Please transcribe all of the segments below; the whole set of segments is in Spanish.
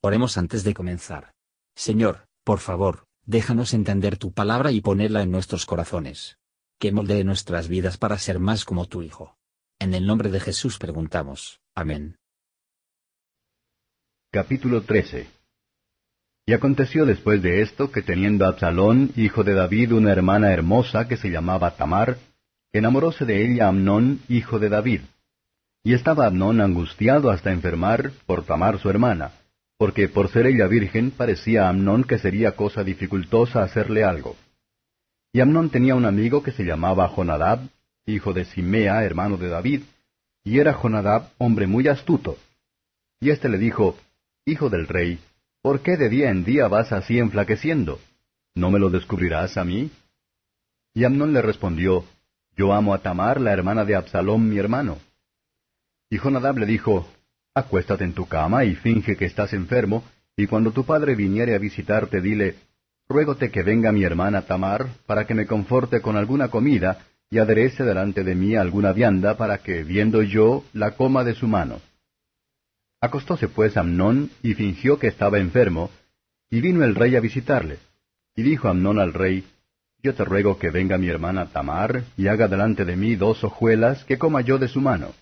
Oremos antes de comenzar. Señor, por favor, déjanos entender tu palabra y ponerla en nuestros corazones. Que moldee nuestras vidas para ser más como tu Hijo. En el nombre de Jesús preguntamos. Amén. Capítulo 13 Y aconteció después de esto que teniendo Absalón, hijo de David, una hermana hermosa que se llamaba Tamar, enamoróse de ella Amnón, hijo de David. Y estaba Amnón angustiado hasta enfermar por Tamar su hermana porque por ser ella virgen parecía a Amnón que sería cosa dificultosa hacerle algo. Y Amnón tenía un amigo que se llamaba Jonadab, hijo de Simea, hermano de David, y era Jonadab hombre muy astuto. Y éste le dijo, Hijo del rey, ¿por qué de día en día vas así enflaqueciendo? ¿No me lo descubrirás a mí? Y Amnón le respondió, Yo amo a Tamar, la hermana de Absalom, mi hermano. Y Jonadab le dijo, Acuéstate en tu cama y finge que estás enfermo, y cuando tu padre viniere a visitarte, dile, Ruégote que venga mi hermana Tamar, para que me conforte con alguna comida, y aderece delante de mí alguna vianda, para que, viendo yo, la coma de su mano. Acostóse pues Amnón, y fingió que estaba enfermo, y vino el rey a visitarle. Y dijo Amnón al rey, Yo te ruego que venga mi hermana Tamar, y haga delante de mí dos hojuelas, que coma yo de su mano.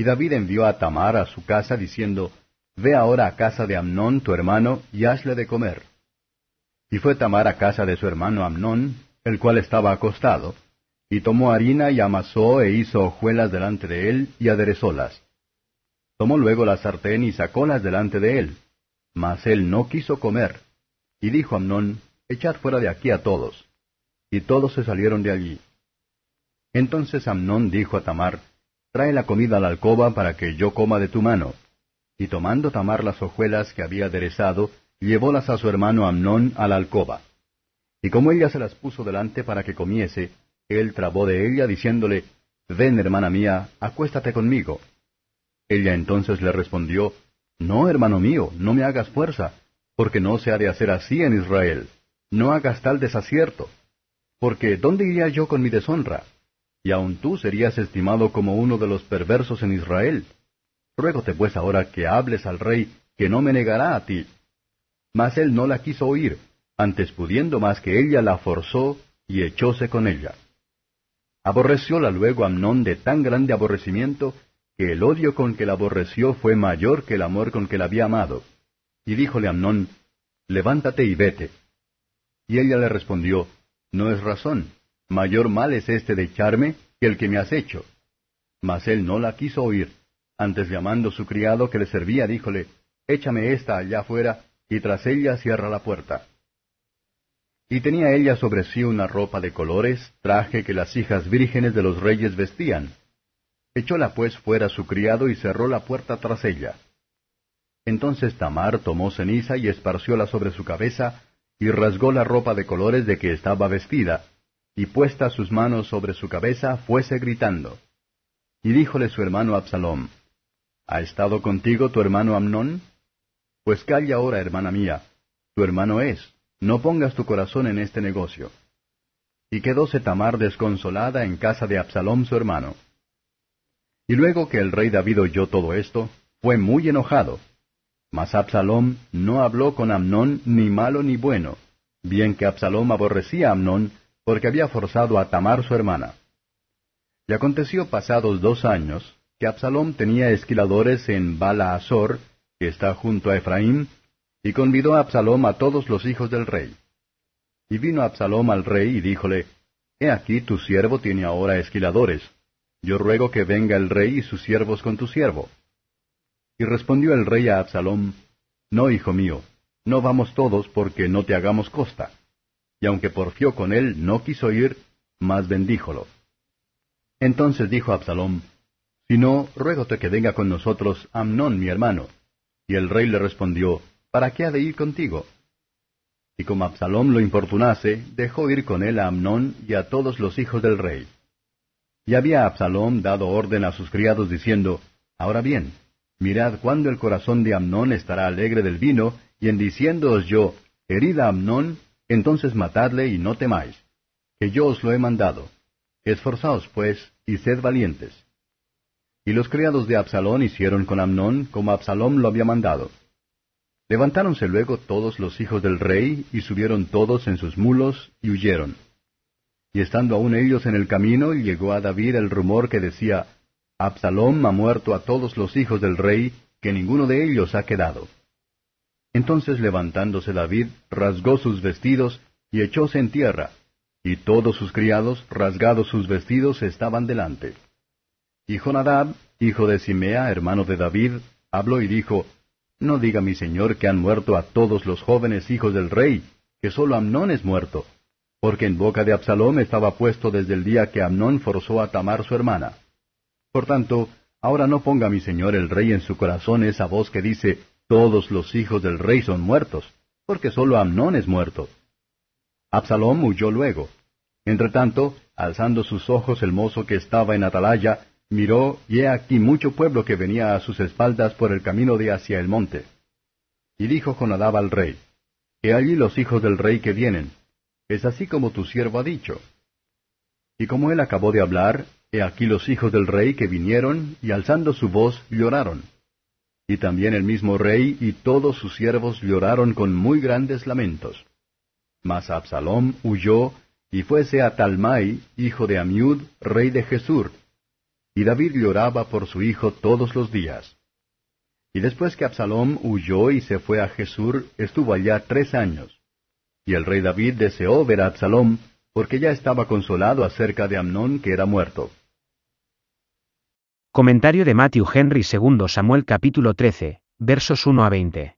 Y David envió a Tamar a su casa diciendo, Ve ahora a casa de Amnón tu hermano, y hazle de comer. Y fue Tamar a casa de su hermano Amnón, el cual estaba acostado, y tomó harina y amasó e hizo hojuelas delante de él, y aderezólas. Tomó luego la sartén y sacólas delante de él. Mas él no quiso comer. Y dijo Amnón, Echad fuera de aquí a todos. Y todos se salieron de allí. Entonces Amnón dijo a Tamar, Trae la comida a la alcoba para que yo coma de tu mano. Y tomando Tamar las hojuelas que había aderezado, llevólas a su hermano Amnón a la alcoba. Y como ella se las puso delante para que comiese, él trabó de ella, diciéndole, Ven, hermana mía, acuéstate conmigo. Ella entonces le respondió, No, hermano mío, no me hagas fuerza, porque no se ha de hacer así en Israel. No hagas tal desacierto. Porque ¿dónde iría yo con mi deshonra? Y aun tú serías estimado como uno de los perversos en Israel. Ruégote pues ahora que hables al rey, que no me negará a ti. Mas él no la quiso oír, antes pudiendo más que ella la forzó y echóse con ella. Aborrecióla luego Amnón de tan grande aborrecimiento, que el odio con que la aborreció fue mayor que el amor con que la había amado. Y díjole Amnón, Levántate y vete. Y ella le respondió, No es razón, Mayor mal es este de echarme que el que me has hecho. Mas él no la quiso oír. Antes llamando su criado que le servía, díjole, Échame esta allá afuera, y tras ella cierra la puerta. Y tenía ella sobre sí una ropa de colores, traje que las hijas vírgenes de los reyes vestían. Echóla pues fuera su criado y cerró la puerta tras ella. Entonces Tamar tomó ceniza y esparcióla sobre su cabeza, y rasgó la ropa de colores de que estaba vestida, y puestas sus manos sobre su cabeza, fuese gritando. Y díjole su hermano Absalom, ¿Ha estado contigo tu hermano Amnón? Pues calla ahora, hermana mía, tu hermano es, no pongas tu corazón en este negocio. Y quedóse Tamar desconsolada en casa de Absalom su hermano. Y luego que el rey David oyó todo esto, fue muy enojado. Mas Absalom no habló con Amnón ni malo ni bueno, bien que Absalom aborrecía a Amnón, porque había forzado a Tamar su hermana. Y aconteció pasados dos años, que Absalom tenía esquiladores en Bala que está junto a Efraín, y convidó a Absalom a todos los hijos del rey. Y vino Absalom al rey y díjole, He aquí tu siervo tiene ahora esquiladores. Yo ruego que venga el rey y sus siervos con tu siervo. Y respondió el rey a Absalom, No, hijo mío, no vamos todos porque no te hagamos costa y aunque porfió con él, no quiso ir, mas bendíjolo. Entonces dijo Absalom, Si no, ruégote que venga con nosotros Amnón mi hermano. Y el rey le respondió, ¿Para qué ha de ir contigo? Y como Absalom lo importunase, dejó ir con él a Amnón y a todos los hijos del rey. Y había Absalom dado orden a sus criados diciendo, Ahora bien, mirad cuándo el corazón de Amnón estará alegre del vino, y en diciéndoos yo, herida Amnón, entonces matadle y no temáis, que yo os lo he mandado. Esforzaos, pues, y sed valientes. Y los criados de Absalón hicieron con Amnón como Absalom lo había mandado. Levantáronse luego todos los hijos del rey, y subieron todos en sus mulos, y huyeron. Y estando aún ellos en el camino, llegó a David el rumor que decía, Absalom ha muerto a todos los hijos del rey, que ninguno de ellos ha quedado. Entonces levantándose David, rasgó sus vestidos, y echóse en tierra, y todos sus criados, rasgados sus vestidos, estaban delante. Y Jonadab, hijo de Simea, hermano de David, habló y dijo, No diga mi señor que han muerto a todos los jóvenes hijos del rey, que sólo Amnón es muerto, porque en boca de Absalom estaba puesto desde el día que Amnón forzó a Tamar su hermana. Por tanto, ahora no ponga mi señor el rey en su corazón esa voz que dice, Todos los hijos del rey son muertos, porque sólo Amnón es muerto. Absalom huyó luego. Entretanto, alzando sus ojos el mozo que estaba en atalaya, miró, y he aquí mucho pueblo que venía a sus espaldas por el camino de hacia el monte. Y dijo Jonadab al rey, He allí los hijos del rey que vienen. Es así como tu siervo ha dicho. Y como él acabó de hablar, he aquí los hijos del rey que vinieron, y alzando su voz lloraron. Y también el mismo rey y todos sus siervos lloraron con muy grandes lamentos. Mas Absalom huyó, y fuese a Talmai, hijo de Amiud, rey de Jesur. Y David lloraba por su hijo todos los días. Y después que Absalom huyó y se fue a Jesur, estuvo allá tres años. Y el rey David deseó ver a Absalom, porque ya estaba consolado acerca de Amnón que era muerto. Comentario de Matthew Henry II Samuel capítulo 13, versos 1 a 20.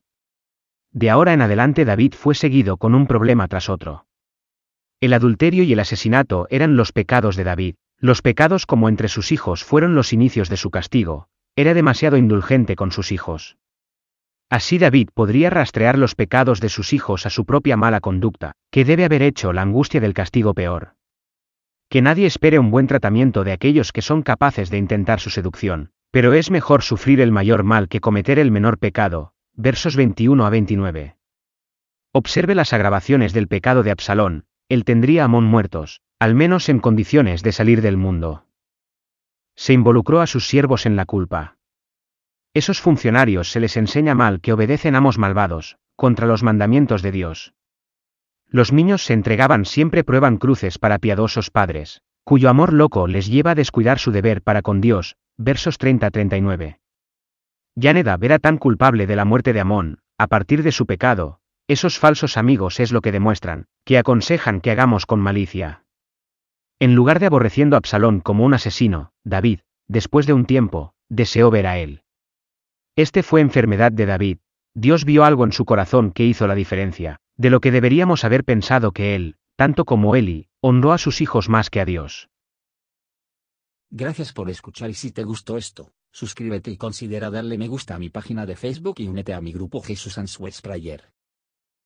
De ahora en adelante David fue seguido con un problema tras otro. El adulterio y el asesinato eran los pecados de David, los pecados como entre sus hijos fueron los inicios de su castigo, era demasiado indulgente con sus hijos. Así David podría rastrear los pecados de sus hijos a su propia mala conducta, que debe haber hecho la angustia del castigo peor. Que nadie espere un buen tratamiento de aquellos que son capaces de intentar su seducción, pero es mejor sufrir el mayor mal que cometer el menor pecado, versos 21 a 29. Observe las agravaciones del pecado de Absalón, él tendría a Amón muertos, al menos en condiciones de salir del mundo. Se involucró a sus siervos en la culpa. Esos funcionarios se les enseña mal que obedecen amos malvados, contra los mandamientos de Dios. Los niños se entregaban siempre prueban cruces para piadosos padres, cuyo amor loco les lleva a descuidar su deber para con Dios, versos 30-39. Yanedab era tan culpable de la muerte de Amón, a partir de su pecado, esos falsos amigos es lo que demuestran, que aconsejan que hagamos con malicia. En lugar de aborreciendo a Absalón como un asesino, David, después de un tiempo, deseó ver a él. Este fue enfermedad de David, Dios vio algo en su corazón que hizo la diferencia, de lo que deberíamos haber pensado que él, tanto como Eli, honró a sus hijos más que a Dios. Gracias por escuchar y si te gustó esto, suscríbete y considera darle me gusta a mi página de Facebook y únete a mi grupo Jesús Answers Prayer.